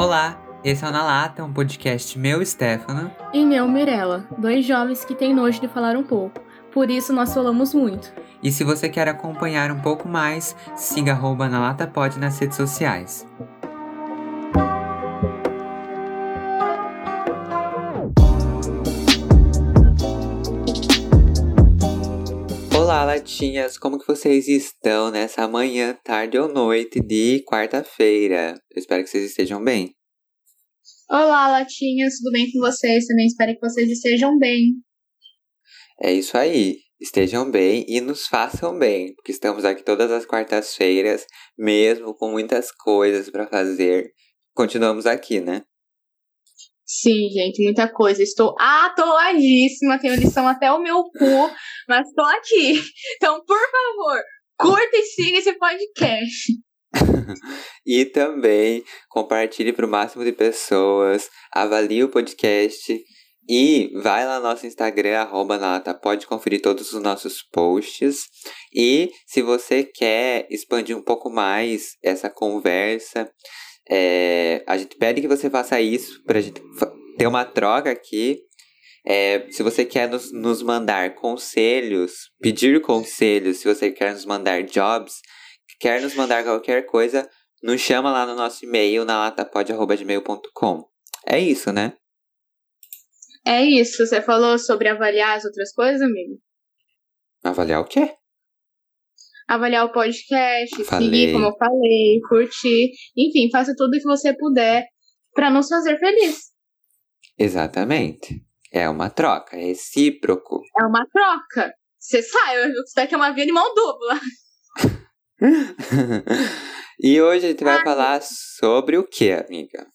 Olá, esse é o Na Lata, um podcast meu, Stefano. E meu, Mirella, dois jovens que têm nojo de falar um pouco. Por isso nós falamos muito. E se você quer acompanhar um pouco mais, siga arroba na Lata Pod nas redes sociais. Olá, latinhas! Como que vocês estão nessa manhã, tarde ou noite de quarta-feira? Eu espero que vocês estejam bem. Olá, latinhas! Tudo bem com vocês? Também espero que vocês estejam bem. É isso aí. Estejam bem e nos façam bem, porque estamos aqui todas as quartas-feiras, mesmo com muitas coisas para fazer. Continuamos aqui, né? Sim, gente, muita coisa. Estou atoladíssima, tenho lição até o meu cu, mas estou aqui. Então, por favor, curta e siga esse podcast. E também compartilhe para o máximo de pessoas, avalie o podcast e vai lá no nosso Instagram, arroba Nata, pode conferir todos os nossos posts. E se você quer expandir um pouco mais essa conversa, é, a gente pede que você faça isso para a gente ter uma troca aqui. É, se você quer nos, nos mandar conselhos, pedir conselhos, se você quer nos mandar jobs, quer nos mandar qualquer coisa, nos chama lá no nosso e-mail, na latapod.gmail.com. É isso, né? É isso. Você falou sobre avaliar as outras coisas, amigo? Avaliar o quê? avaliar o podcast, falei. seguir, como eu falei, curtir. Enfim, faça tudo o que você puder para nos fazer feliz. Exatamente. É uma troca, é recíproco. É uma troca. Você sabe, isso daqui é uma via de mão dupla. e hoje a gente vai Ai. falar sobre o que, amiga?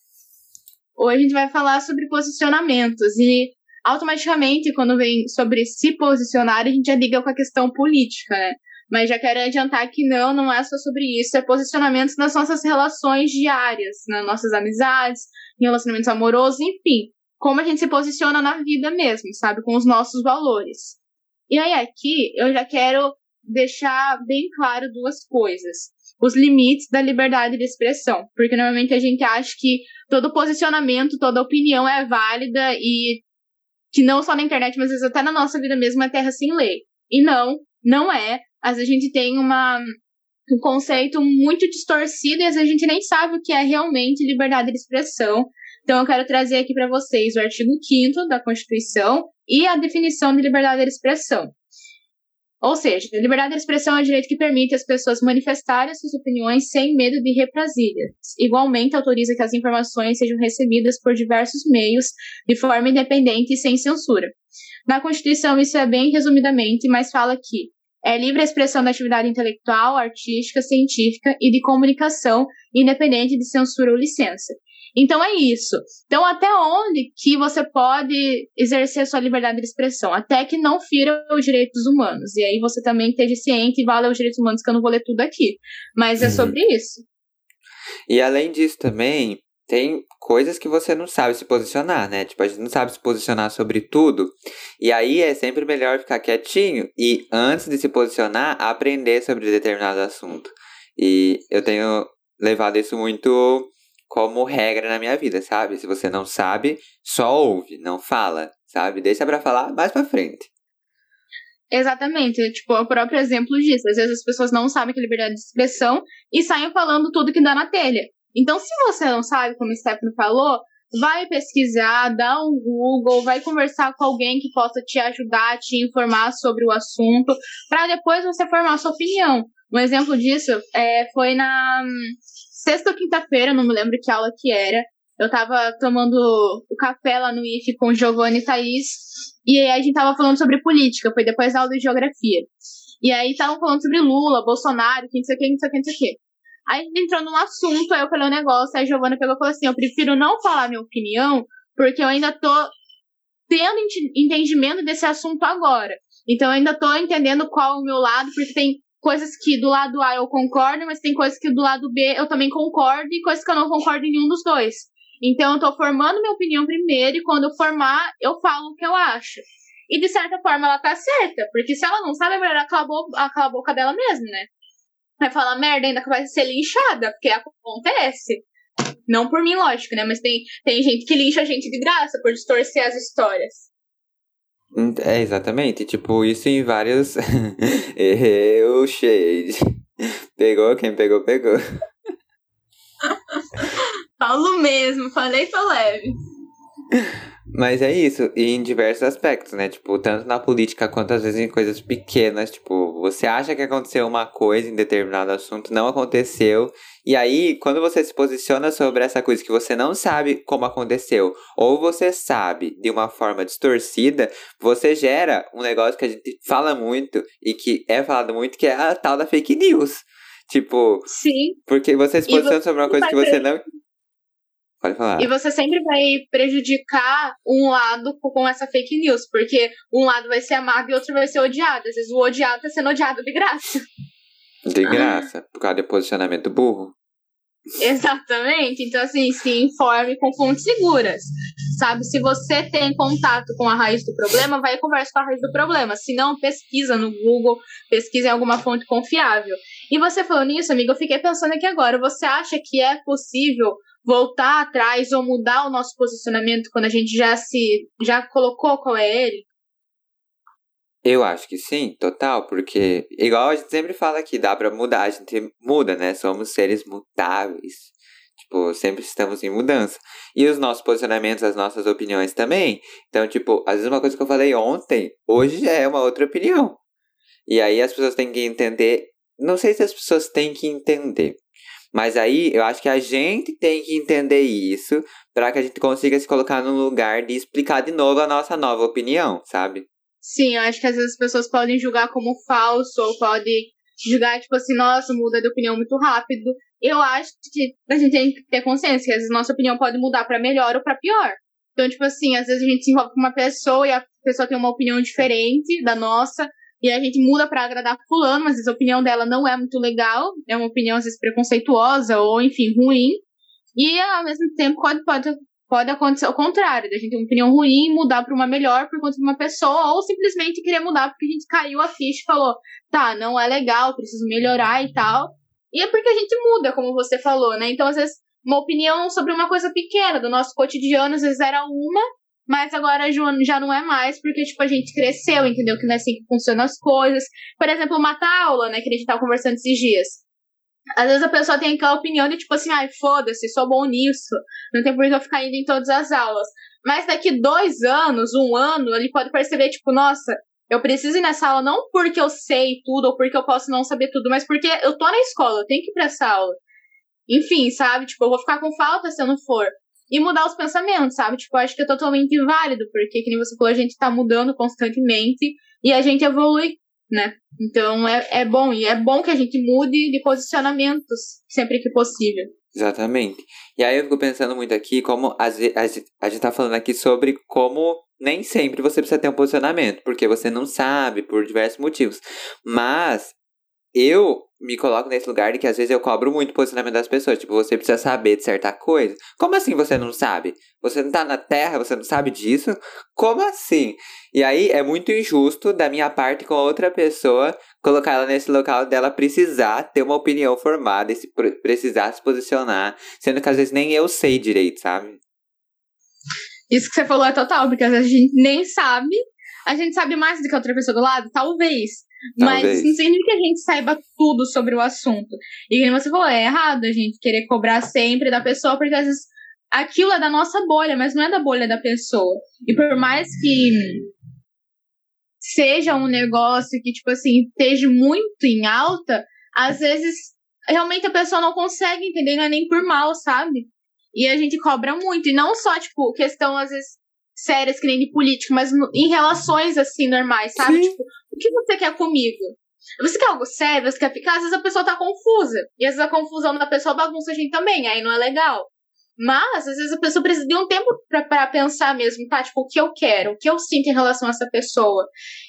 Hoje a gente vai falar sobre posicionamentos e automaticamente quando vem sobre se posicionar, a gente já liga com a questão política, né? Mas já quero adiantar que não, não é só sobre isso, é posicionamentos nas nossas relações diárias, nas nossas amizades, em relacionamentos amorosos, enfim, como a gente se posiciona na vida mesmo, sabe, com os nossos valores. E aí aqui eu já quero deixar bem claro duas coisas. Os limites da liberdade de expressão, porque normalmente a gente acha que todo posicionamento, toda opinião é válida e que não só na internet, mas às vezes até na nossa vida mesmo é terra sem lei. E não, não é às vezes a gente tem uma, um conceito muito distorcido e às vezes a gente nem sabe o que é realmente liberdade de expressão. Então eu quero trazer aqui para vocês o artigo 5 da Constituição e a definição de liberdade de expressão. Ou seja, a liberdade de expressão é o direito que permite às pessoas manifestarem suas opiniões sem medo de represílias. Igualmente, autoriza que as informações sejam recebidas por diversos meios, de forma independente e sem censura. Na Constituição, isso é bem resumidamente, mas fala que é livre a expressão da atividade intelectual, artística, científica e de comunicação, independente de censura ou licença. Então é isso. Então até onde que você pode exercer a sua liberdade de expressão? Até que não fira os direitos humanos. E aí você também esteja ciente e vale os direitos humanos, que eu não vou ler tudo aqui. Mas é uhum. sobre isso. E além disso também, tem coisas que você não sabe se posicionar, né? Tipo, a gente não sabe se posicionar sobre tudo. E aí é sempre melhor ficar quietinho e, antes de se posicionar, aprender sobre determinado assunto. E eu tenho levado isso muito como regra na minha vida, sabe? Se você não sabe, só ouve, não fala, sabe? Deixa para falar mais para frente. Exatamente, tipo, o próprio exemplo disso. Às vezes as pessoas não sabem que é liberdade de expressão e saem falando tudo que dá na telha. Então, se você não sabe, como o falou, vai pesquisar, dá um Google, vai conversar com alguém que possa te ajudar, te informar sobre o assunto, para depois você formar sua opinião. Um exemplo disso é, foi na hum, sexta ou quinta-feira, não me lembro que aula que era. Eu tava tomando o café lá no IF com Giovanni e Thaís, e aí a gente tava falando sobre política, foi depois da aula de geografia. E aí estavam falando sobre Lula, Bolsonaro, quem não sei o que, não sei o que, não sei o que. Aí a gente entrou num assunto, aí eu falei um negócio, aí a Giovana pegou e falou assim: eu prefiro não falar minha opinião, porque eu ainda tô tendo entendimento desse assunto agora. Então eu ainda tô entendendo qual é o meu lado, porque tem coisas que do lado A eu concordo, mas tem coisas que do lado B eu também concordo e coisas que eu não concordo em nenhum dos dois. Então eu tô formando minha opinião primeiro e quando eu formar, eu falo o que eu acho. E de certa forma ela tá certa, porque se ela não sabe, é melhor ela calar a a boca dela mesmo, né? vai falar merda ainda que vai ser linchada, porque acontece. Não por mim, lógico, né? Mas tem, tem gente que lixa a gente de graça por distorcer as histórias. É, exatamente. Tipo, isso em vários. Eu, shade. Pegou, quem pegou, pegou. Paulo mesmo, falei tô leve. Mas é isso, e em diversos aspectos, né? Tipo, tanto na política quanto às vezes em coisas pequenas. Tipo, você acha que aconteceu uma coisa em determinado assunto, não aconteceu. E aí, quando você se posiciona sobre essa coisa que você não sabe como aconteceu, ou você sabe de uma forma distorcida, você gera um negócio que a gente fala muito e que é falado muito, que é a tal da fake news. Tipo, Sim. porque você se posiciona sobre uma coisa que você não Pode falar. E você sempre vai prejudicar um lado com essa fake news, porque um lado vai ser amado e outro vai ser odiado. Às vezes o odiado tá sendo odiado de graça. De graça, por causa de posicionamento burro. Exatamente. Então, assim, se informe com fontes seguras. Sabe? Se você tem contato com a raiz do problema, vai e conversa com a raiz do problema. Se não, pesquisa no Google, pesquisa em alguma fonte confiável. E você falou nisso, amigo, eu fiquei pensando aqui agora. Você acha que é possível voltar atrás ou mudar o nosso posicionamento quando a gente já se já colocou qual é ele? Eu acho que sim, total, porque igual a gente sempre fala aqui, dá para mudar, a gente muda, né? Somos seres mutáveis. Tipo, sempre estamos em mudança. E os nossos posicionamentos, as nossas opiniões também. Então, tipo, às vezes uma coisa que eu falei ontem, hoje já é uma outra opinião. E aí as pessoas têm que entender. Não sei se as pessoas têm que entender, mas aí eu acho que a gente tem que entender isso para que a gente consiga se colocar no lugar de explicar de novo a nossa nova opinião, sabe? Sim, eu acho que às vezes as pessoas podem julgar como falso ou podem julgar, tipo assim, nossa, muda de opinião muito rápido. Eu acho que a gente tem que ter consciência que às vezes nossa opinião pode mudar para melhor ou para pior. Então, tipo assim, às vezes a gente se envolve com uma pessoa e a pessoa tem uma opinião diferente da nossa, e a gente muda para agradar fulano, mas vezes a opinião dela não é muito legal, é uma opinião às vezes preconceituosa ou enfim, ruim. E ao mesmo tempo pode, pode, pode acontecer o contrário, da gente ter uma opinião ruim mudar para uma melhor por conta de uma pessoa, ou simplesmente querer mudar porque a gente caiu a ficha e falou, tá, não é legal, preciso melhorar e tal. E é porque a gente muda, como você falou, né? Então, às vezes, uma opinião sobre uma coisa pequena do nosso cotidiano, às vezes era uma, mas agora já não é mais, porque, tipo, a gente cresceu, entendeu? Que não é assim que funcionam as coisas. Por exemplo, matar aula, né? Que a gente tava conversando esses dias. Às vezes a pessoa tem aquela opinião de, tipo assim, ai, foda-se, sou bom nisso. Não tem por que eu ficar indo em todas as aulas. Mas daqui dois anos, um ano, ele pode perceber, tipo, nossa, eu preciso ir nessa aula não porque eu sei tudo ou porque eu posso não saber tudo, mas porque eu tô na escola, eu tenho que ir pra essa aula. Enfim, sabe? Tipo, eu vou ficar com falta se eu não for e mudar os pensamentos, sabe? Tipo, acho que é totalmente válido, porque, como você falou, a gente tá mudando constantemente e a gente evolui, né? Então é, é bom, e é bom que a gente mude de posicionamentos sempre que possível. Exatamente. E aí eu fico pensando muito aqui como a, a, a gente tá falando aqui sobre como nem sempre você precisa ter um posicionamento, porque você não sabe por diversos motivos. Mas eu me coloco nesse lugar de que às vezes eu cobro muito o posicionamento das pessoas. Tipo, você precisa saber de certa coisa. Como assim você não sabe? Você não tá na Terra, você não sabe disso? Como assim? E aí é muito injusto da minha parte com outra pessoa colocar ela nesse local dela precisar ter uma opinião formada e se precisar se posicionar, sendo que às vezes nem eu sei direito, sabe? Isso que você falou é total, porque às vezes a gente nem sabe. A gente sabe mais do que a outra pessoa do lado, talvez. Mas isso não significa que a gente saiba tudo sobre o assunto. E como você falou, é errado a gente querer cobrar sempre da pessoa, porque às vezes aquilo é da nossa bolha, mas não é da bolha da pessoa. E por mais que seja um negócio que, tipo assim, esteja muito em alta, às vezes realmente a pessoa não consegue entender, não é nem por mal, sabe? E a gente cobra muito. E não só, tipo, questão, às vezes, sérias que nem de político, mas em relações assim normais, sabe? Sim. Tipo, o que você quer comigo? Você quer algo sério? Você quer ficar? Às vezes a pessoa tá confusa. E às vezes a confusão da pessoa bagunça a gente também, aí não é legal. Mas, às vezes, a pessoa precisa de um tempo para pensar mesmo, tá? Tipo, o que eu quero, o que eu sinto em relação a essa pessoa.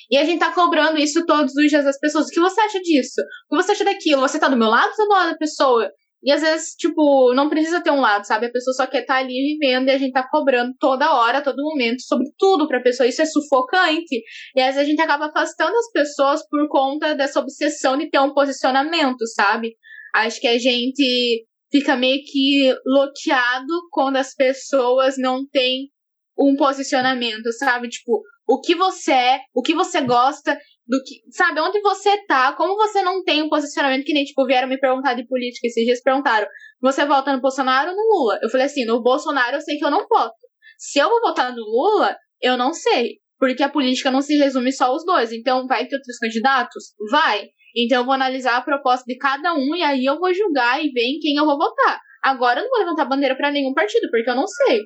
E a gente tá cobrando isso todos os dias das pessoas. O que você acha disso? O que você acha daquilo? Você tá do meu lado ou tá do lado da pessoa? E às vezes, tipo, não precisa ter um lado, sabe? A pessoa só quer estar tá ali vivendo e a gente tá cobrando toda hora, todo momento, sobre tudo pra pessoa. Isso é sufocante. E às vezes a gente acaba afastando as pessoas por conta dessa obsessão de ter um posicionamento, sabe? Acho que a gente fica meio que loteado quando as pessoas não têm um posicionamento, sabe? Tipo, o que você é, o que você gosta, do que, sabe, onde você tá, como você não tem um posicionamento que nem, tipo, vieram me perguntar de política esses dias, perguntaram, você vota no Bolsonaro ou no Lula? Eu falei assim, no Bolsonaro eu sei que eu não voto. Se eu vou votar no Lula, eu não sei. Porque a política não se resume só aos dois. Então, vai ter outros candidatos? Vai. Então, eu vou analisar a proposta de cada um e aí eu vou julgar e ver em quem eu vou votar. Agora, eu não vou levantar bandeira para nenhum partido, porque eu não sei.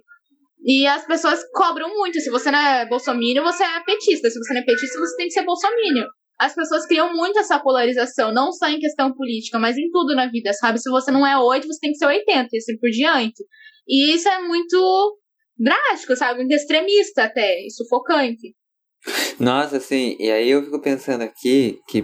E as pessoas cobram muito. Se você não é bolsominion, você é petista. Se você não é petista, você tem que ser bolsominion. As pessoas criam muito essa polarização, não só em questão política, mas em tudo na vida, sabe? Se você não é 8, você tem que ser 80, e assim por diante. E isso é muito drástico, sabe? Muito extremista até, e sufocante. Nossa, assim, e aí eu fico pensando aqui que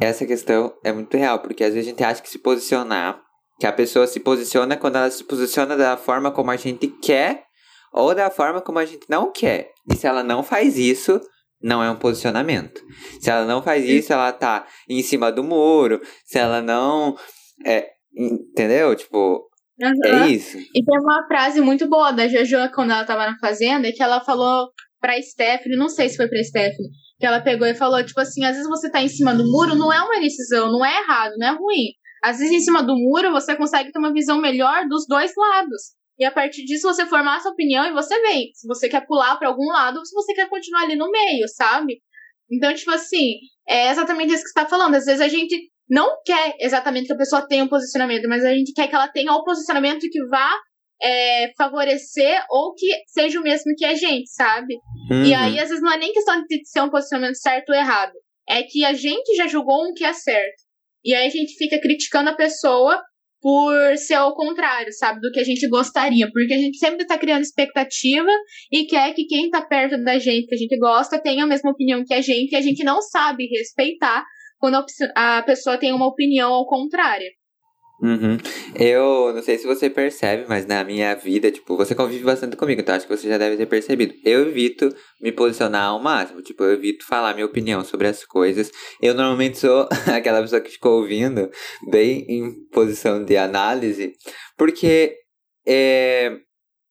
essa questão é muito real, porque às vezes a gente acha que se posicionar, que a pessoa se posiciona quando ela se posiciona da forma como a gente quer ou da forma como a gente não quer. E se ela não faz isso, não é um posicionamento. Se ela não faz isso, ela tá em cima do muro. Se ela não. É, entendeu? Tipo. Uhum. É isso. E tem uma frase muito boa da Jojo quando ela tava na fazenda, que ela falou pra Stephanie, não sei se foi pra Stephanie, que ela pegou e falou, tipo assim, às vezes você tá em cima do muro, não é uma decisão, não é errado, não é ruim. Às vezes em cima do muro você consegue ter uma visão melhor dos dois lados. E a partir disso você formar sua opinião e você vem. Se você quer pular para algum lado ou se você quer continuar ali no meio, sabe? Então, tipo assim, é exatamente isso que você tá falando. Às vezes a gente não quer exatamente que a pessoa tenha um posicionamento, mas a gente quer que ela tenha um posicionamento que vá é, favorecer ou que seja o mesmo que a gente, sabe? Uhum. E aí, às vezes, não é nem questão de ser um posicionamento certo ou errado. É que a gente já julgou um que é certo. E aí a gente fica criticando a pessoa por ser ao contrário, sabe, do que a gente gostaria, porque a gente sempre está criando expectativa e quer que quem está perto da gente, que a gente gosta, tenha a mesma opinião que a gente, e a gente não sabe respeitar quando a pessoa tem uma opinião ao contrário. Uhum. Eu não sei se você percebe, mas na minha vida, tipo, você convive bastante comigo, então acho que você já deve ter percebido. Eu evito me posicionar ao máximo, tipo, eu evito falar minha opinião sobre as coisas. Eu normalmente sou aquela pessoa que ficou ouvindo, bem em posição de análise, porque é,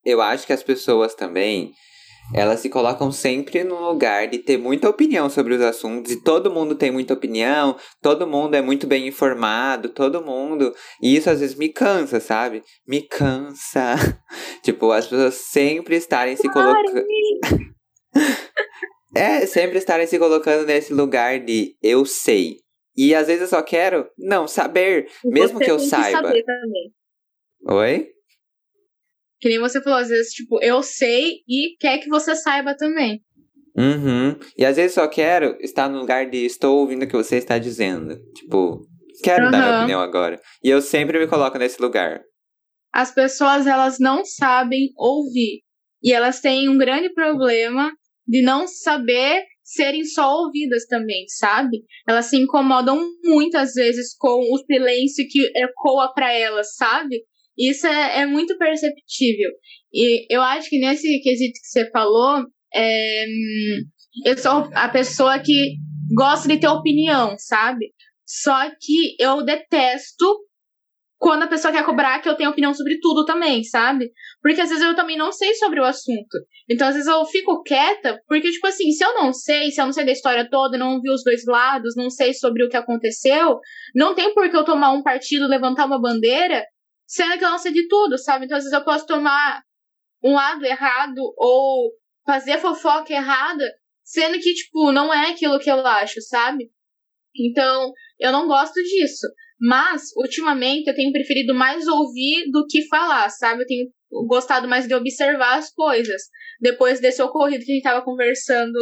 eu acho que as pessoas também elas se colocam sempre no lugar de ter muita opinião sobre os assuntos e todo mundo tem muita opinião, todo mundo é muito bem informado, todo mundo. E isso às vezes me cansa, sabe? Me cansa. tipo, as pessoas sempre estarem se colocando. é, sempre estarem se colocando nesse lugar de eu sei. E às vezes eu só quero não saber, mesmo que eu saiba. Que Oi? Que nem você falou, às vezes, tipo, eu sei e quer que você saiba também. Uhum. E às vezes só quero estar no lugar de estou ouvindo o que você está dizendo. Tipo, quero uhum. dar minha opinião agora. E eu sempre me coloco nesse lugar. As pessoas, elas não sabem ouvir. E elas têm um grande problema de não saber serem só ouvidas também, sabe? Elas se incomodam muitas vezes com o silêncio que ecoa para elas, sabe? Isso é, é muito perceptível. E eu acho que nesse quesito que você falou, é, eu sou a pessoa que gosta de ter opinião, sabe? Só que eu detesto quando a pessoa quer cobrar que eu tenho opinião sobre tudo também, sabe? Porque às vezes eu também não sei sobre o assunto. Então às vezes eu fico quieta, porque, tipo assim, se eu não sei, se eu não sei da história toda, não vi os dois lados, não sei sobre o que aconteceu, não tem por que eu tomar um partido, levantar uma bandeira sendo que eu não sei de tudo, sabe? Então, às vezes eu posso tomar um lado errado ou fazer fofoca errada, sendo que, tipo, não é aquilo que eu acho, sabe? Então, eu não gosto disso. Mas, ultimamente, eu tenho preferido mais ouvir do que falar, sabe? Eu tenho gostado mais de observar as coisas. Depois desse ocorrido que a gente tava conversando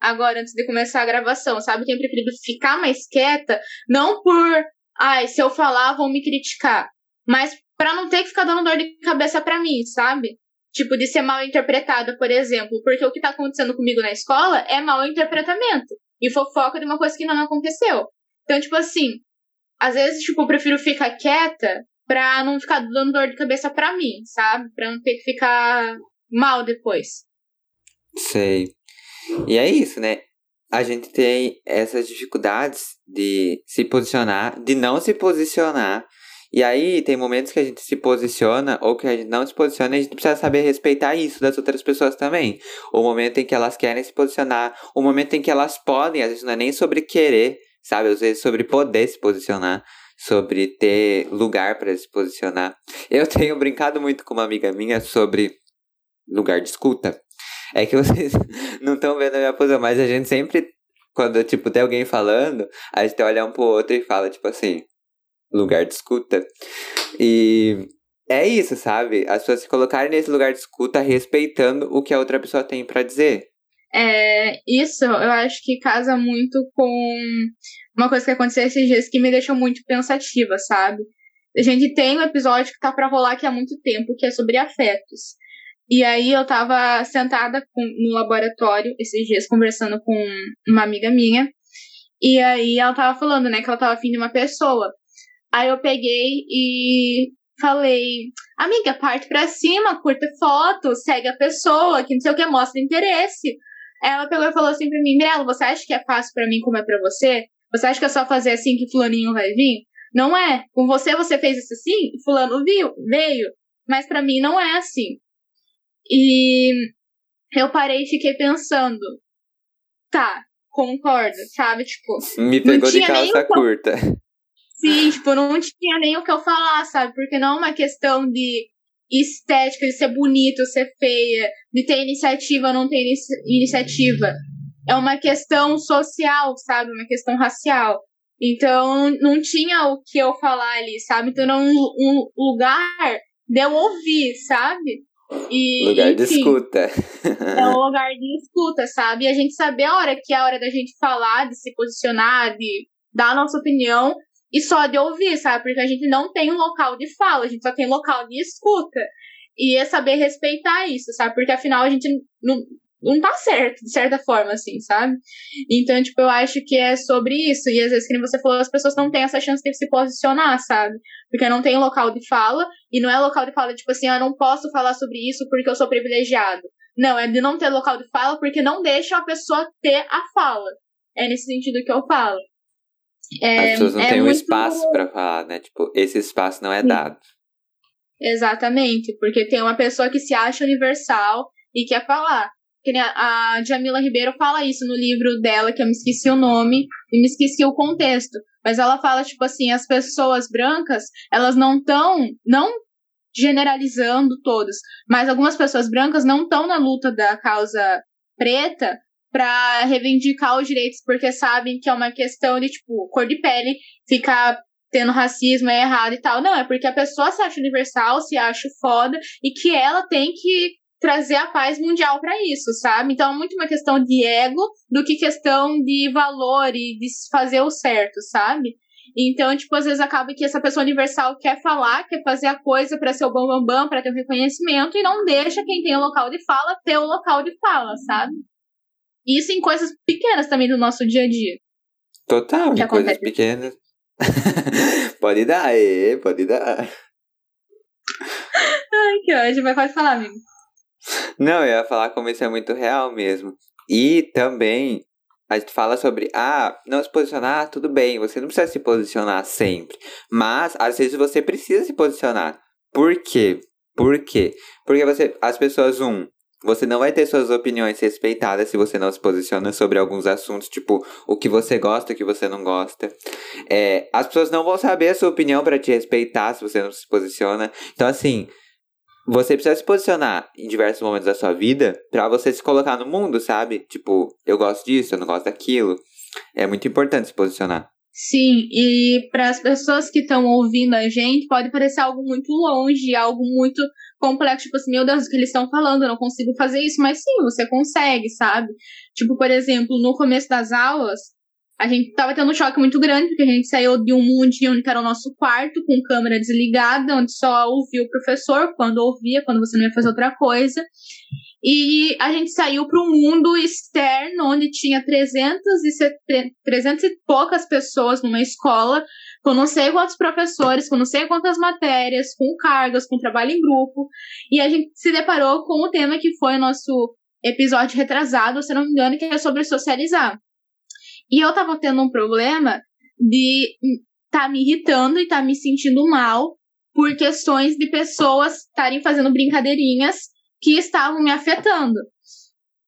agora, antes de começar a gravação, sabe? Eu tenho preferido ficar mais quieta, não por, ai, se eu falar, vão me criticar mas para não ter que ficar dando dor de cabeça para mim, sabe? Tipo, de ser mal interpretada, por exemplo. Porque o que tá acontecendo comigo na escola é mal interpretamento. E fofoca de uma coisa que não aconteceu. Então, tipo assim, às vezes, tipo, eu prefiro ficar quieta pra não ficar dando dor de cabeça pra mim, sabe? Pra não ter que ficar mal depois. Sei. E é isso, né? A gente tem essas dificuldades de se posicionar, de não se posicionar E aí tem momentos que a gente se posiciona ou que a gente não se posiciona e a gente precisa saber respeitar isso das outras pessoas também. O momento em que elas querem se posicionar, o momento em que elas podem, às vezes não é nem sobre querer, sabe? Às vezes sobre poder se posicionar, sobre ter lugar para se posicionar. Eu tenho brincado muito com uma amiga minha sobre lugar de escuta. É que vocês não estão vendo a minha posição, mas a gente sempre, quando tipo tem alguém falando, a gente olha um pro outro e fala tipo assim, lugar de escuta. E é isso, sabe? As pessoas se colocarem nesse lugar de escuta respeitando o que a outra pessoa tem para dizer. É, isso eu acho que casa muito com uma coisa que aconteceu esses dias que me deixou muito pensativa, sabe? A gente tem um episódio que tá pra rolar aqui há muito tempo, que é sobre afetos. E aí eu tava sentada com, no laboratório esses dias conversando com uma amiga minha. E aí ela tava falando, né, que ela tava afim de uma pessoa. Aí eu peguei e falei, amiga, parte pra cima, curta foto, segue a pessoa, que não sei o que, mostra interesse. Ela pegou e falou assim pra mim, Mirella, você acha que é fácil para mim como é pra você? Você acha que é só fazer assim que fulaninho vai vir? Não é. Com você, você fez isso assim, fulano viu, veio. Mas para mim não é assim. E eu parei e fiquei pensando, tá, concordo, sabe? Tipo. Me pegou de calça curta. Sim, tipo, não tinha nem o que eu falar, sabe? Porque não é uma questão de estética, de ser bonito, ser feia, de ter iniciativa, não ter inici iniciativa. É uma questão social, sabe? Uma questão racial. Então, não tinha o que eu falar ali, sabe? Então, era um, um lugar de eu ouvir, sabe? E, lugar enfim, de escuta. é um lugar de escuta, sabe? E a gente saber a hora que é a hora da gente falar, de se posicionar, de dar a nossa opinião, e só de ouvir, sabe? Porque a gente não tem um local de fala, a gente só tem local de escuta. E é saber respeitar isso, sabe? Porque afinal a gente não, não tá certo, de certa forma, assim, sabe? Então, tipo, eu acho que é sobre isso. E às vezes, como você falou, as pessoas não têm essa chance de se posicionar, sabe? Porque não tem local de fala, e não é local de fala, tipo assim, ah, eu não posso falar sobre isso porque eu sou privilegiado. Não, é de não ter local de fala porque não deixa a pessoa ter a fala. É nesse sentido que eu falo. É, As pessoas não é têm muito... um espaço para falar, né? Tipo, esse espaço não é Sim. dado. Exatamente, porque tem uma pessoa que se acha universal e quer falar. Que a Jamila Ribeiro fala isso no livro dela, que eu me esqueci o nome e me esqueci o contexto. Mas ela fala, tipo assim, as pessoas brancas, elas não estão, não generalizando todas, mas algumas pessoas brancas não estão na luta da causa preta para reivindicar os direitos, porque sabem que é uma questão de, tipo, cor de pele, ficar tendo racismo é errado e tal. Não, é porque a pessoa se acha universal, se acha foda, e que ela tem que trazer a paz mundial para isso, sabe? Então é muito uma questão de ego do que questão de valor e de fazer o certo, sabe? Então, tipo, às vezes acaba que essa pessoa universal quer falar, quer fazer a coisa para ser o bambambam, bam, bam, para ter o reconhecimento e não deixa quem tem o local de fala ter o local de fala, sabe? Isso em coisas pequenas também do nosso dia a dia. Total, em coisas pequenas. pode dar, é, pode dar. Ai, que ótimo, mas pode falar, amigo. Não, eu ia falar como isso é muito real mesmo. E também a gente fala sobre, ah, não se posicionar, tudo bem, você não precisa se posicionar sempre. Mas às vezes você precisa se posicionar. Por quê? Por quê? Porque você, as pessoas, um, você não vai ter suas opiniões respeitadas se você não se posiciona sobre alguns assuntos, tipo o que você gosta, o que você não gosta. É, as pessoas não vão saber a sua opinião para te respeitar se você não se posiciona. Então, assim, você precisa se posicionar em diversos momentos da sua vida para você se colocar no mundo, sabe? Tipo, eu gosto disso, eu não gosto daquilo. É muito importante se posicionar. Sim, e para as pessoas que estão ouvindo a gente, pode parecer algo muito longe, algo muito complexo, tipo assim, meu Deus, o que eles estão falando, eu não consigo fazer isso, mas sim, você consegue, sabe? Tipo, por exemplo, no começo das aulas, a gente tava tendo um choque muito grande, porque a gente saiu de um mundinho que era o nosso quarto, com câmera desligada, onde só ouvia o professor, quando ouvia, quando você não ia fazer outra coisa. E a gente saiu para um mundo externo, onde tinha 300 e, 300 e poucas pessoas numa escola, com não sei quantos professores, com não sei quantas matérias, com cargas, com trabalho em grupo. E a gente se deparou com o tema que foi o nosso episódio retrasado, se não me engano, que é sobre socializar. E eu tava tendo um problema de tá me irritando e tá me sentindo mal por questões de pessoas estarem fazendo brincadeirinhas que estavam me afetando.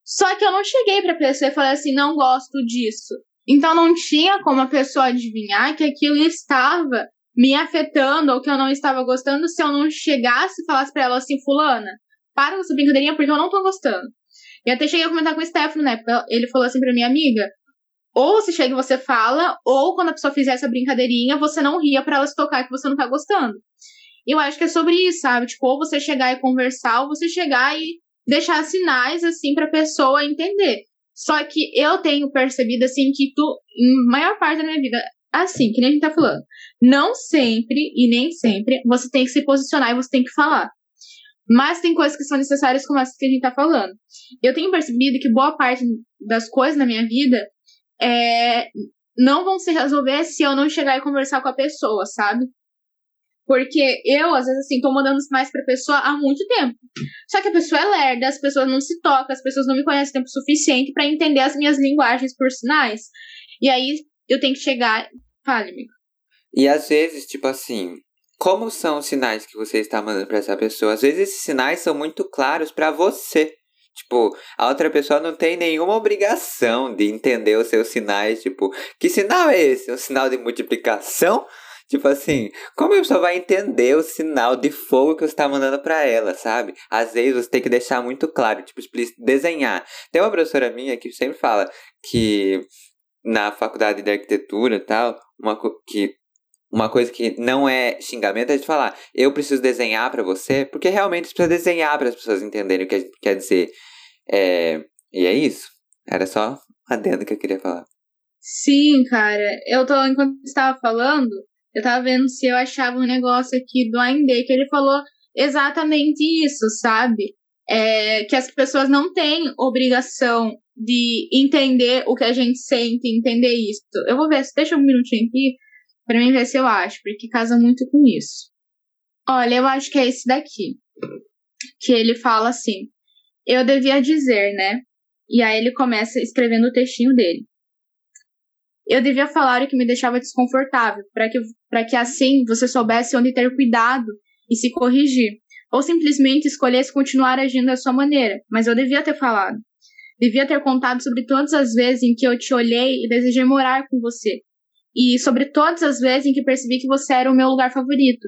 Só que eu não cheguei pra pessoa e falei assim, não gosto disso. Então não tinha como a pessoa adivinhar que aquilo estava me afetando ou que eu não estava gostando se eu não chegasse e falasse pra ela assim, fulana, para com essa brincadeirinha porque eu não tô gostando. E até cheguei a comentar com o Stefano, né? Ele falou assim pra minha amiga, ou você chega e você fala, ou quando a pessoa fizer essa brincadeirinha, você não ria para ela se tocar que você não tá gostando. Eu acho que é sobre isso, sabe? Tipo, ou você chegar e conversar, ou você chegar e deixar sinais, assim, pra pessoa entender. Só que eu tenho percebido, assim, que tu, maior parte da minha vida, assim, que nem a gente tá falando, não sempre e nem sempre você tem que se posicionar e você tem que falar. Mas tem coisas que são necessárias, como essas que a gente tá falando. Eu tenho percebido que boa parte das coisas na minha vida é, não vão se resolver se eu não chegar e conversar com a pessoa, sabe? Porque eu, às vezes, assim, tô mandando sinais pra pessoa há muito tempo. Só que a pessoa é lerda, as pessoas não se tocam, as pessoas não me conhecem tempo suficiente para entender as minhas linguagens por sinais. E aí eu tenho que chegar. Fale, amigo. E às vezes, tipo assim, como são os sinais que você está mandando para essa pessoa? Às vezes esses sinais são muito claros para você. Tipo, a outra pessoa não tem nenhuma obrigação de entender os seus sinais. Tipo, que sinal é esse? Um sinal de multiplicação? Tipo assim, como a pessoa vai entender o sinal de fogo que você está mandando para ela, sabe? Às vezes você tem que deixar muito claro, tipo, desenhar. Tem uma professora minha que sempre fala que na faculdade de arquitetura e tal, uma, que uma coisa que não é xingamento é de falar, eu preciso desenhar para você, porque realmente precisa desenhar para as pessoas entenderem o que quer dizer. É, e é isso. Era só adendo que eu queria falar. Sim, cara. Eu tô, enquanto estava falando, eu tava vendo se eu achava um negócio aqui do AMD que ele falou exatamente isso, sabe? É, que as pessoas não têm obrigação de entender o que a gente sente, entender isso. Eu vou ver, deixa um minutinho aqui para mim ver se eu acho, porque casa muito com isso. Olha, eu acho que é esse daqui. Que ele fala assim: Eu devia dizer, né? E aí ele começa escrevendo o textinho dele. Eu devia falar o que me deixava desconfortável, para que, que assim você soubesse onde ter cuidado e se corrigir. Ou simplesmente escolhesse continuar agindo da sua maneira, mas eu devia ter falado. Devia ter contado sobre todas as vezes em que eu te olhei e desejei morar com você. E sobre todas as vezes em que percebi que você era o meu lugar favorito.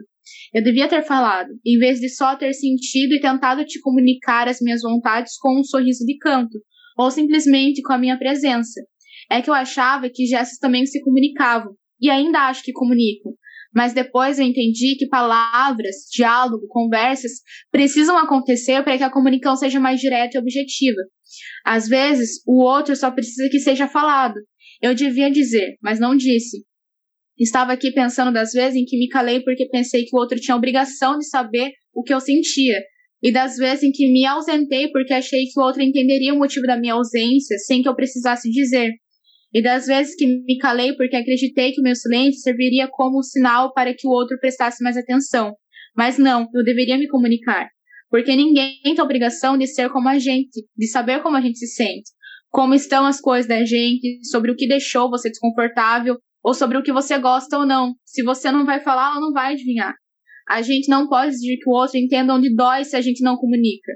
Eu devia ter falado, em vez de só ter sentido e tentado te comunicar as minhas vontades com um sorriso de canto, ou simplesmente com a minha presença. É que eu achava que gestos também se comunicavam, e ainda acho que comunicam. Mas depois eu entendi que palavras, diálogo, conversas precisam acontecer para que a comunicação seja mais direta e objetiva. Às vezes, o outro só precisa que seja falado. Eu devia dizer, mas não disse. Estava aqui pensando das vezes em que me calei porque pensei que o outro tinha obrigação de saber o que eu sentia, e das vezes em que me ausentei porque achei que o outro entenderia o motivo da minha ausência sem que eu precisasse dizer, e das vezes que me calei porque acreditei que o meu silêncio serviria como sinal para que o outro prestasse mais atenção. Mas não, eu deveria me comunicar. Porque ninguém tem a obrigação de ser como a gente, de saber como a gente se sente, como estão as coisas da gente, sobre o que deixou você desconfortável, ou sobre o que você gosta ou não. Se você não vai falar, ela não vai adivinhar. A gente não pode exigir que o outro entenda onde dói se a gente não comunica.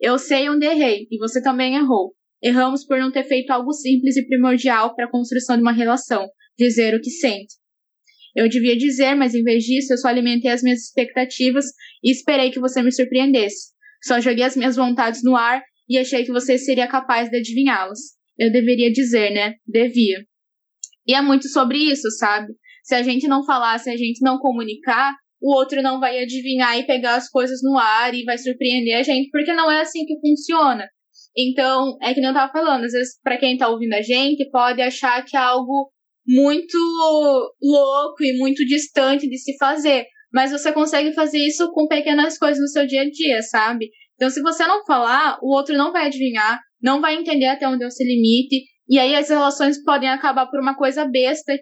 Eu sei onde errei, e você também errou. Erramos por não ter feito algo simples e primordial para a construção de uma relação, dizer o que sente. Eu devia dizer, mas em vez disso, eu só alimentei as minhas expectativas e esperei que você me surpreendesse. Só joguei as minhas vontades no ar e achei que você seria capaz de adivinhá-las. Eu deveria dizer, né? Devia. E é muito sobre isso, sabe? Se a gente não falar, se a gente não comunicar, o outro não vai adivinhar e pegar as coisas no ar e vai surpreender a gente, porque não é assim que funciona. Então, é que nem eu tava falando, às vezes, para quem tá ouvindo a gente, pode achar que é algo muito louco e muito distante de se fazer. Mas você consegue fazer isso com pequenas coisas no seu dia a dia, sabe? Então, se você não falar, o outro não vai adivinhar, não vai entender até onde é o seu limite, e aí as relações podem acabar por uma coisa besta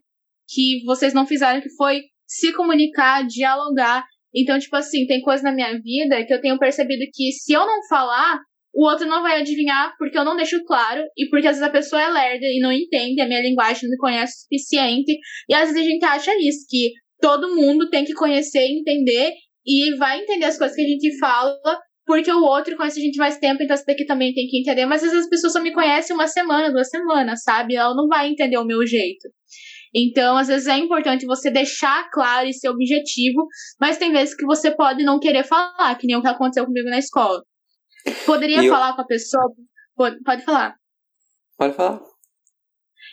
que vocês não fizeram, que foi se comunicar, dialogar. Então, tipo assim, tem coisa na minha vida que eu tenho percebido que se eu não falar, o outro não vai adivinhar porque eu não deixo claro e porque às vezes a pessoa é lerda e não entende a minha linguagem, não me conhece o suficiente. E às vezes a gente acha isso, que todo mundo tem que conhecer, entender e vai entender as coisas que a gente fala porque o outro conhece a gente mais tempo, então esse daqui também tem que entender. Mas às vezes as pessoas só me conhecem uma semana, duas semanas, sabe? Ela não vai entender o meu jeito. Então, às vezes é importante você deixar claro e ser objetivo, mas tem vezes que você pode não querer falar, que nem o que aconteceu comigo na escola. Poderia falar com a pessoa. Pode, pode falar. Pode falar.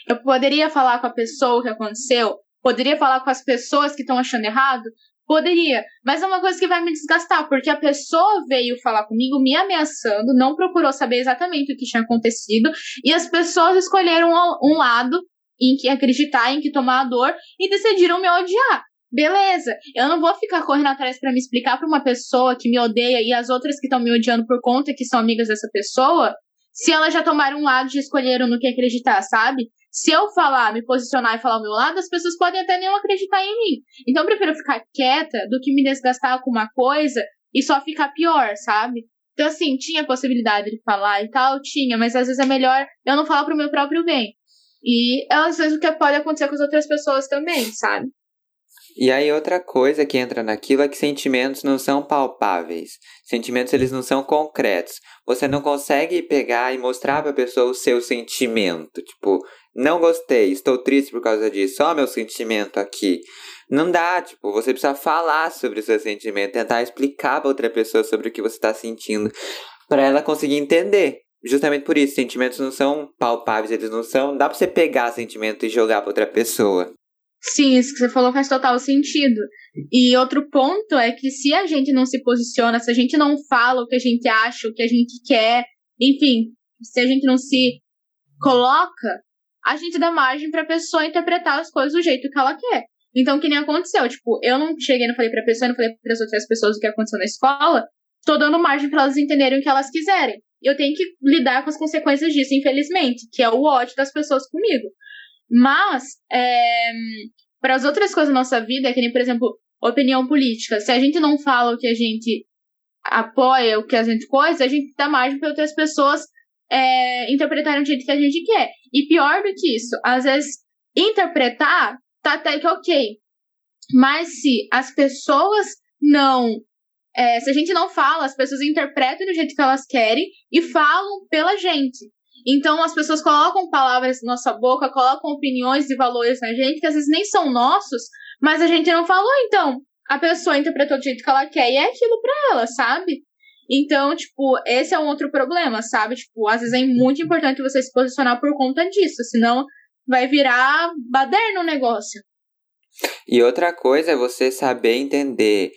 Eu poderia falar com a pessoa o que aconteceu? Poderia falar com as pessoas que estão achando errado? Poderia, mas é uma coisa que vai me desgastar, porque a pessoa veio falar comigo me ameaçando, não procurou saber exatamente o que tinha acontecido, e as pessoas escolheram um lado em que acreditar, em que tomar a dor, e decidiram me odiar. Beleza, eu não vou ficar correndo atrás para me explicar para uma pessoa que me odeia e as outras que estão me odiando por conta que são amigas dessa pessoa, se elas já tomaram um lado e escolheram no que acreditar, sabe? Se eu falar, me posicionar e falar o meu lado, as pessoas podem até nem acreditar em mim. Então eu prefiro ficar quieta do que me desgastar com uma coisa e só ficar pior, sabe? Então, assim, tinha possibilidade de falar e tal, tinha, mas às vezes é melhor eu não falar pro meu próprio bem. E às vezes o que pode acontecer com as outras pessoas também, sabe? E aí outra coisa que entra naquilo é que sentimentos não são palpáveis. Sentimentos eles não são concretos. Você não consegue pegar e mostrar para a pessoa o seu sentimento, tipo, não gostei, estou triste por causa disso, ó meu sentimento aqui. Não dá, tipo, você precisa falar sobre o seu sentimento, tentar explicar para outra pessoa sobre o que você está sentindo, para ela conseguir entender. Justamente por isso, sentimentos não são palpáveis, eles não são. Dá pra você pegar sentimento e jogar pra outra pessoa. Sim, isso que você falou faz total sentido. E outro ponto é que se a gente não se posiciona, se a gente não fala o que a gente acha, o que a gente quer, enfim, se a gente não se coloca, a gente dá margem pra pessoa interpretar as coisas do jeito que ela quer. Então, que nem aconteceu, tipo, eu não cheguei, não falei pra pessoa, não falei para as outras pessoas o que aconteceu na escola, tô dando margem para elas entenderem o que elas quiserem. Eu tenho que lidar com as consequências disso, infelizmente, que é o ódio das pessoas comigo. Mas, é, para as outras coisas da nossa vida, que nem, por exemplo, opinião política, se a gente não fala o que a gente apoia, o que a gente coisa, a gente dá margem para outras pessoas é, interpretarem do jeito que a gente quer. E pior do que isso, às vezes interpretar tá até que ok. Mas se as pessoas não é, se a gente não fala, as pessoas interpretam do jeito que elas querem e falam pela gente. Então as pessoas colocam palavras na nossa boca, colocam opiniões e valores na gente que às vezes nem são nossos, mas a gente não falou, então a pessoa interpretou do jeito que ela quer e é aquilo pra ela, sabe? Então, tipo, esse é um outro problema, sabe? Tipo, às vezes é muito importante você se posicionar por conta disso, senão vai virar baderno o negócio. E outra coisa é você saber entender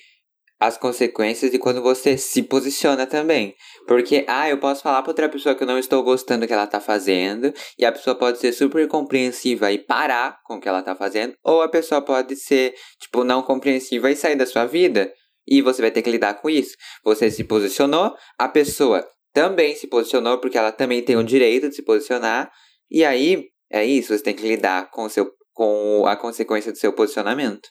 as consequências de quando você se posiciona também. Porque, ah, eu posso falar para outra pessoa que eu não estou gostando do que ela está fazendo, e a pessoa pode ser super compreensiva e parar com o que ela está fazendo, ou a pessoa pode ser, tipo, não compreensiva e sair da sua vida. E você vai ter que lidar com isso. Você se posicionou, a pessoa também se posicionou, porque ela também tem o direito de se posicionar, e aí é isso, você tem que lidar com, seu, com a consequência do seu posicionamento.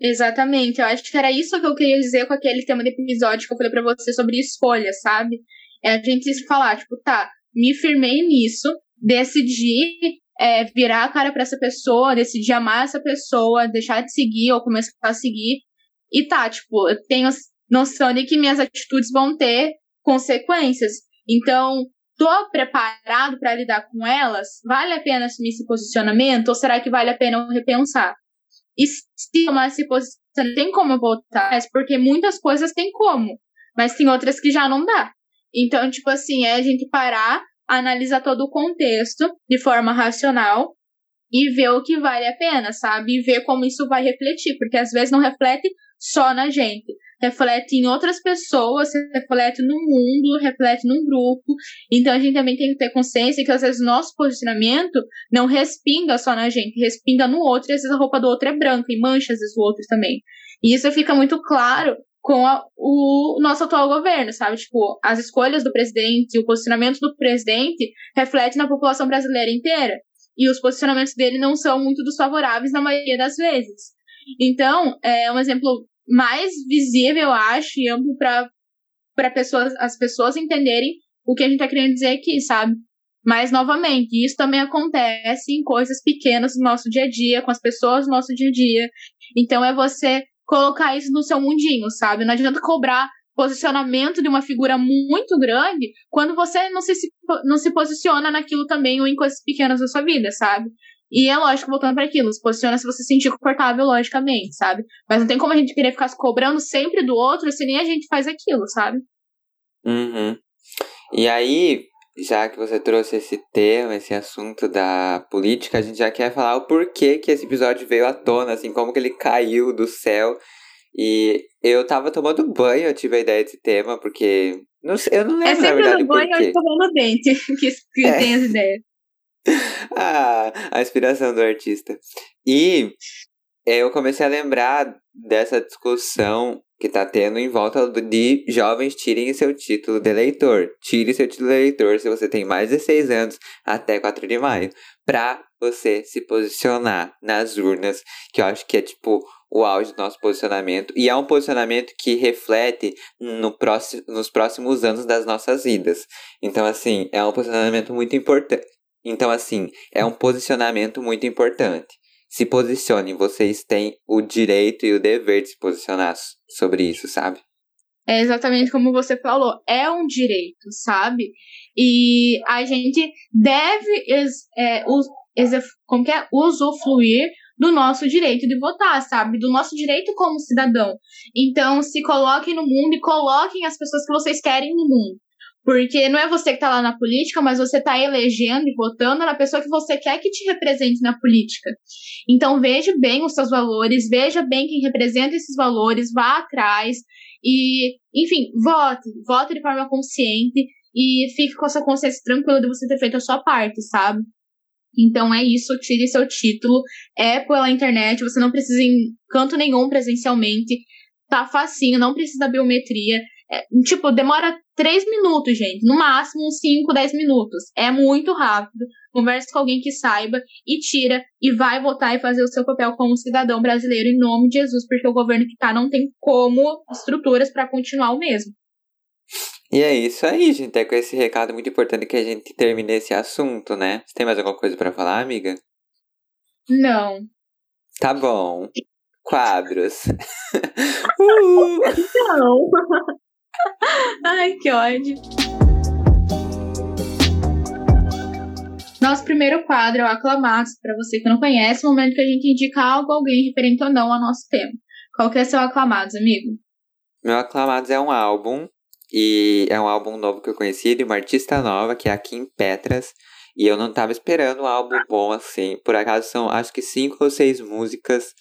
Exatamente. Eu acho que era isso que eu queria dizer com aquele tema do episódio que eu falei para você sobre escolha, sabe? É a gente falar, tipo, tá, me firmei nisso, decidi é, virar a cara para essa pessoa, decidi amar essa pessoa, deixar de seguir ou começar a seguir. E tá, tipo, eu tenho noção de que minhas atitudes vão ter consequências. Então, tô preparado para lidar com elas? Vale a pena assumir esse posicionamento? Ou será que vale a pena eu repensar? E se tomar esse posicionamento, tem como voltar, porque muitas coisas tem como, mas tem outras que já não dá. Então, tipo assim, é a gente parar, analisar todo o contexto de forma racional e ver o que vale a pena, sabe? E ver como isso vai refletir, porque às vezes não reflete só na gente reflete em outras pessoas, reflete no mundo, reflete num grupo. Então a gente também tem que ter consciência que às vezes nosso posicionamento não respinga só na gente, respinga no outro, e às vezes a roupa do outro é branca e mancha às vezes o outro também. E isso fica muito claro com a, o nosso atual governo, sabe? Tipo, as escolhas do presidente, o posicionamento do presidente reflete na população brasileira inteira. E os posicionamentos dele não são muito dos favoráveis na maioria das vezes. Então, é um exemplo mais visível, eu acho, e amplo para pessoas, as pessoas entenderem o que a gente tá querendo dizer aqui, sabe? Mas, novamente, isso também acontece em coisas pequenas do nosso dia a dia, com as pessoas do nosso dia a dia. Então, é você colocar isso no seu mundinho, sabe? Não adianta cobrar posicionamento de uma figura muito grande quando você não se, não se posiciona naquilo também ou em coisas pequenas da sua vida, sabe? E é lógico, voltando para aquilo, se posiciona se você se sentir confortável, logicamente, sabe? Mas não tem como a gente querer ficar se cobrando sempre do outro se nem a gente faz aquilo, sabe? Uhum. E aí, já que você trouxe esse tema, esse assunto da política, a gente já quer falar o porquê que esse episódio veio à tona, assim, como que ele caiu do céu. E eu tava tomando banho, eu tive a ideia desse tema, porque. Não sei, eu não lembro, é sempre na verdade, no banho ou escovando dente que, que É. tem as ideias. Ah, a inspiração do artista. E é, eu comecei a lembrar dessa discussão que tá tendo em volta de jovens tirem seu título de eleitor. Tire seu título de eleitor se você tem mais de 16 anos até 4 de maio. Pra você se posicionar nas urnas, que eu acho que é tipo o auge do nosso posicionamento. E é um posicionamento que reflete no próximo, nos próximos anos das nossas vidas. Então, assim, é um posicionamento muito importante. Então, assim, é um posicionamento muito importante. Se posicionem, vocês têm o direito e o dever de se posicionar sobre isso, sabe? É exatamente como você falou, é um direito, sabe? E a gente deve ex- é, como que é? usufruir do nosso direito de votar, sabe? Do nosso direito como cidadão. Então, se coloquem no mundo e coloquem as pessoas que vocês querem no mundo. Porque não é você que tá lá na política, mas você tá elegendo e votando na pessoa que você quer que te represente na política. Então, veja bem os seus valores, veja bem quem representa esses valores, vá atrás e, enfim, vote. Vote de forma consciente e fique com essa consciência tranquila de você ter feito a sua parte, sabe? Então é isso, tire seu título. É pela internet, você não precisa em canto nenhum presencialmente. Tá facinho, não precisa da biometria. É, tipo, demora 3 minutos, gente. No máximo, uns 5, 10 minutos. É muito rápido. Converse com alguém que saiba e tira e vai votar e fazer o seu papel como cidadão brasileiro em nome de Jesus, porque o governo que tá não tem como estruturas para continuar o mesmo. E é isso aí, gente. É com esse recado muito importante que a gente termine esse assunto, né? Você tem mais alguma coisa pra falar, amiga? Não. Tá bom. Quadros. Uhul. Não. Ai, que ódio. Nosso primeiro quadro é o Aclamados, para você que não conhece, o momento que a gente indica algo, alguém referente ou não ao nosso tema. Qual que é seu Aclamados, amigo? Meu Aclamados é um álbum. E é um álbum novo que eu conheci de uma artista nova, que é a Kim Petras. E eu não tava esperando um álbum bom assim. Por acaso são acho que cinco ou seis músicas.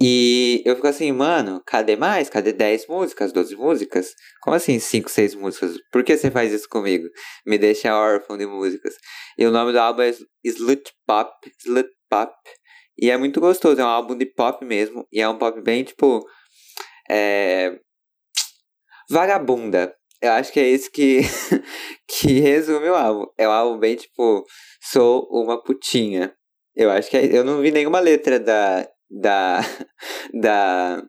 E eu fico assim, mano, cadê mais? Cadê 10 músicas, 12 músicas? Como assim 5, 6 músicas? Por que você faz isso comigo? Me deixa órfão de músicas. E o nome do álbum é Slut Pop. Slut Pop. E é muito gostoso, é um álbum de pop mesmo. E é um pop bem, tipo. É. Vagabunda. Eu acho que é isso que, que resume o álbum. É um álbum bem, tipo, sou uma putinha. Eu acho que é, eu não vi nenhuma letra da, da, da,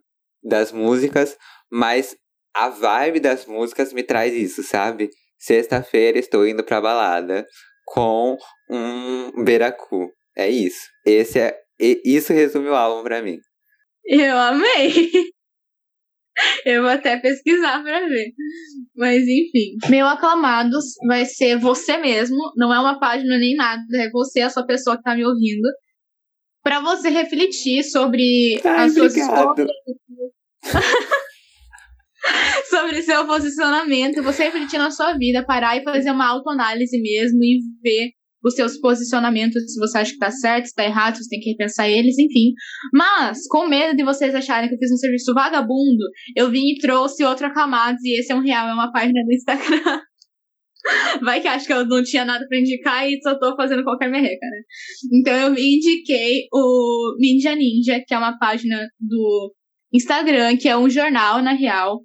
das músicas, mas a vibe das músicas me traz isso, sabe? Sexta-feira estou indo pra balada com um beracu. É isso. Esse é, isso resume o álbum pra mim. Eu amei! Eu vou até pesquisar pra ver. Mas enfim. Meu aclamados vai ser você mesmo. Não é uma página nem nada. É você, a sua pessoa que tá me ouvindo. Pra você refletir sobre Ai, as suas escolhas. sobre seu posicionamento. Você refletir na sua vida, parar e fazer uma autoanálise mesmo e ver os seus posicionamentos, se você acha que tá certo, se tá errado, se você tem que repensar eles, enfim. Mas, com medo de vocês acharem que eu fiz um serviço vagabundo, eu vim e trouxe outro Aclamados, e esse é um real, é uma página do Instagram. Vai que acha que eu não tinha nada pra indicar e só tô fazendo qualquer merreca, né? Então eu indiquei o Ninja Ninja, que é uma página do Instagram, que é um jornal, na real.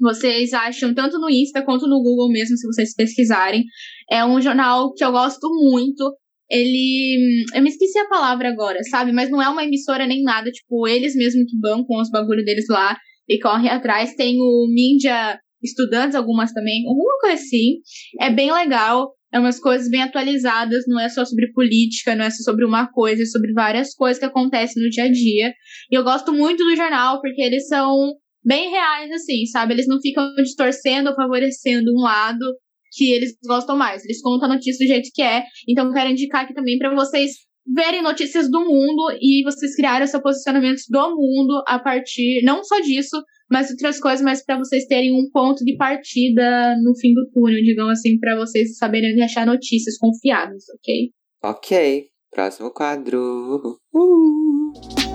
Vocês acham tanto no Insta quanto no Google mesmo, se vocês pesquisarem. É um jornal que eu gosto muito. Ele. Eu me esqueci a palavra agora, sabe? Mas não é uma emissora nem nada. Tipo, eles mesmos que bancam os bagulho deles lá e correm atrás. Tem o Ninja estudantes, algumas também, alguma coisa assim. É bem legal, é umas coisas bem atualizadas, não é só sobre política, não é só sobre uma coisa, é sobre várias coisas que acontecem no dia a dia. E eu gosto muito do jornal, porque eles são bem reais, assim, sabe? Eles não ficam distorcendo ou favorecendo um lado que eles gostam mais. Eles contam a notícia do jeito que é. Então, quero indicar aqui também para vocês verem notícias do mundo e vocês criarem seu posicionamento do mundo a partir, não só disso, mas outras coisas, mas para vocês terem um ponto de partida no fim do túnel, digamos assim, para vocês saberem achar notícias confiáveis, ok? Ok. Próximo quadro. Uh!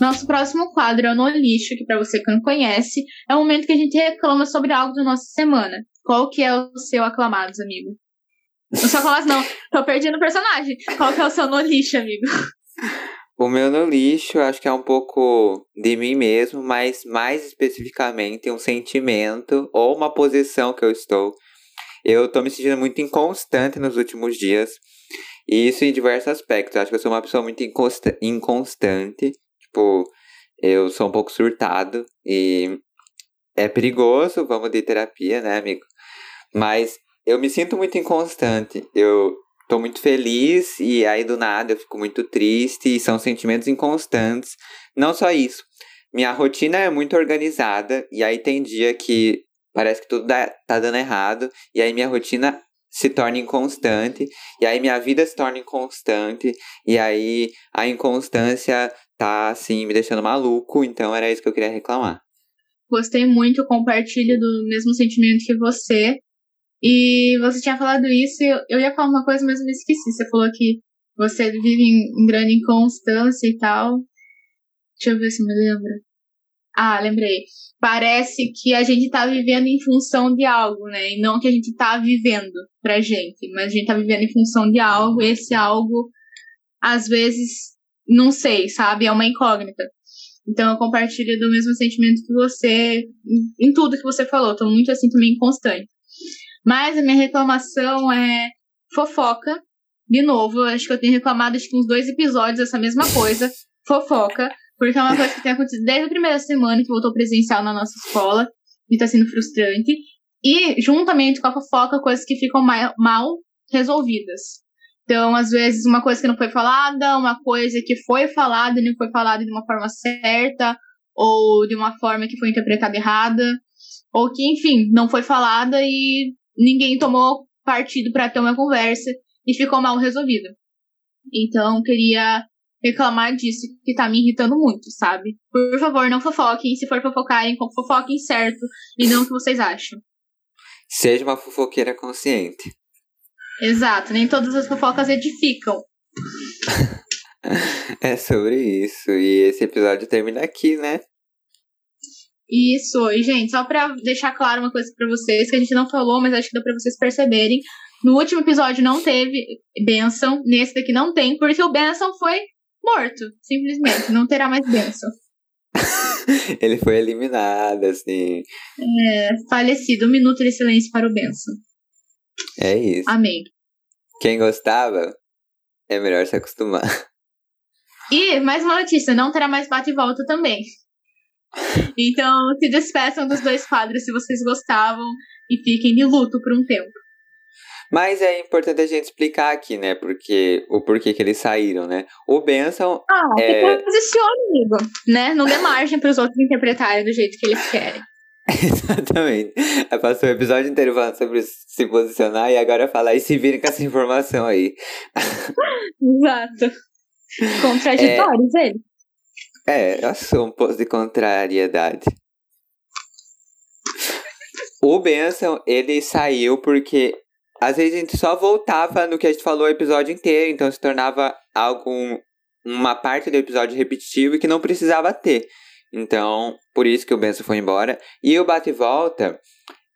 Nosso próximo quadro é o No Lixo, que para você que não conhece, é o momento que a gente reclama sobre algo da nossa semana. Qual que é o seu aclamados, amigo? Não sou aclamados, não. Tô perdendo o personagem. Qual que é o seu No Lixo, amigo? O meu no lixo, acho que é um pouco de mim mesmo, mas mais especificamente um sentimento ou uma posição que eu estou. Eu tô me sentindo muito inconstante nos últimos dias. E isso em diversos aspectos. Acho que eu sou uma pessoa muito inconsta inconstante. Tipo, eu sou um pouco surtado e é perigoso, vamos de terapia, né, amigo? Mas eu me sinto muito inconstante. Eu tô muito feliz e aí do nada eu fico muito triste e são sentimentos inconstantes. Não só isso. Minha rotina é muito organizada e aí tem dia que parece que tudo dá, tá dando errado e aí minha rotina se torna inconstante e aí minha vida se torna inconstante e aí a inconstância tá assim me deixando maluco, então era isso que eu queria reclamar. Gostei muito, compartilho do mesmo sentimento que você. E você tinha falado isso, eu, eu ia falar uma coisa, mas eu me esqueci. Você falou que você vive em, em grande inconstância e tal. Deixa eu ver se me lembra. Ah, lembrei. Parece que a gente tá vivendo em função de algo, né? E não que a gente tá vivendo pra gente, mas a gente tá vivendo em função de algo, e esse algo, às vezes, não sei, sabe? É uma incógnita. Então eu compartilho do mesmo sentimento que você, em tudo que você falou. Tô muito assim também constante. Mas a minha reclamação é fofoca. De novo, acho que eu tenho reclamado acho que uns dois episódios dessa mesma coisa. Fofoca. Porque é uma coisa que tem acontecido desde a primeira semana que voltou presencial na nossa escola. E tá sendo frustrante. E, juntamente com a fofoca, coisas que ficam mal, mal resolvidas. Então, às vezes, uma coisa que não foi falada, uma coisa que foi falada e não foi falada de uma forma certa, ou de uma forma que foi interpretada errada, ou que, enfim, não foi falada e ninguém tomou partido para ter uma conversa e ficou mal resolvido. Então, queria reclamar disso, que tá me irritando muito, sabe? Por favor, não fofoquem. Se for fofocarem, fofoquem certo e não o que vocês acham. Seja uma fofoqueira consciente. Exato, nem todas as fofocas edificam. é sobre isso. E esse episódio termina aqui, né? Isso, e gente, só pra deixar claro uma coisa para vocês, que a gente não falou, mas acho que dá pra vocês perceberem. No último episódio não teve benção, nesse daqui não tem, porque o benção foi morto, simplesmente. Não terá mais benção. Ele foi eliminado, assim. É, falecido. Um minuto de silêncio para o benção. É isso. Amém. Quem gostava, é melhor se acostumar. E mais uma notícia: não terá mais bate e volta também. Então, se despeçam dos dois quadros se vocês gostavam e fiquem de luto por um tempo. Mas é importante a gente explicar aqui, né? Porque o porquê que eles saíram, né? O Benson. Ah, é... se posiciona, amigo. Né? Não dê margem para os outros interpretarem do jeito que eles querem. Exatamente. Passou o episódio inteiro falando sobre se posicionar e agora falar e se virem com essa informação aí. Exato. Contraditórios, é... ele. É, eu sou um pouco de contrariedade. O Benson, ele saiu porque às vezes a gente só voltava no que a gente falou o episódio inteiro, então se tornava algo, uma parte do episódio repetitivo e que não precisava ter. Então, por isso que o Benson foi embora. E o bate volta,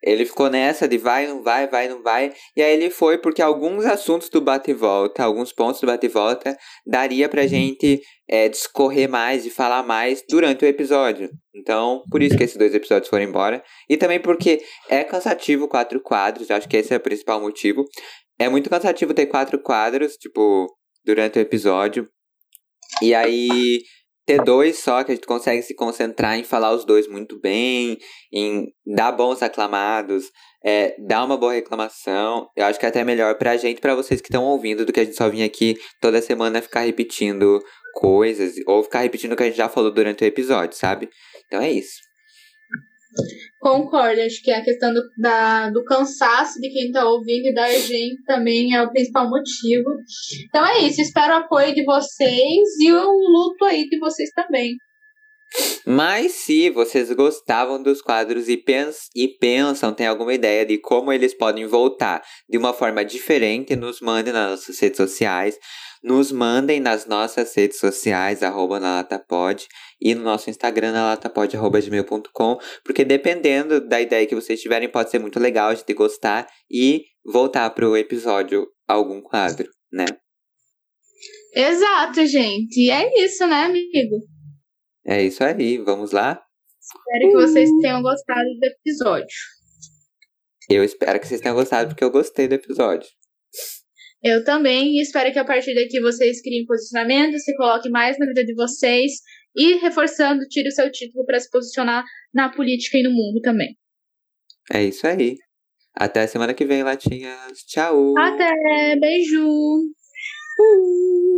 ele ficou nessa de vai, não vai, vai, não vai. E aí ele foi porque alguns assuntos do bate-volta, alguns pontos do bate-volta, daria pra uhum. gente é, discorrer mais e falar mais durante o episódio. Então, por isso que esses dois episódios foram embora. E também porque é cansativo quatro quadros, acho que esse é o principal motivo. É muito cansativo ter quatro quadros, tipo, durante o episódio. E aí ter dois só, que a gente consegue se concentrar em falar os dois muito bem, em dar bons aclamados, é, dar uma boa reclamação. Eu acho que é até melhor pra gente, para vocês que estão ouvindo, do que a gente só vir aqui toda semana ficar repetindo coisas, ou ficar repetindo o que a gente já falou durante o episódio, sabe? Então é isso. Concordo, acho que a questão do, da, do cansaço de quem está ouvindo e da gente também é o principal motivo. Então é isso, espero o apoio de vocês e o luto aí de vocês também. Mas se vocês gostavam dos quadros e, pens e pensam, tem alguma ideia de como eles podem voltar de uma forma diferente, nos mandem nas nossas redes sociais. Nos mandem nas nossas redes sociais, arroba na latapod, e no nosso Instagram, na latapod.gmail.com, porque dependendo da ideia que vocês tiverem, pode ser muito legal de gostar e voltar pro episódio algum quadro, né? Exato, gente. E é isso, né, amigo? É isso aí, vamos lá? Espero que vocês tenham gostado do episódio. Eu espero que vocês tenham gostado, porque eu gostei do episódio. Eu também espero que a partir daqui vocês criem posicionamento, se coloquem mais na vida de vocês e, reforçando, tire o seu título para se posicionar na política e no mundo também. É isso aí. Até semana que vem, Latinhas. Tchau. Até. Beijo. Uh.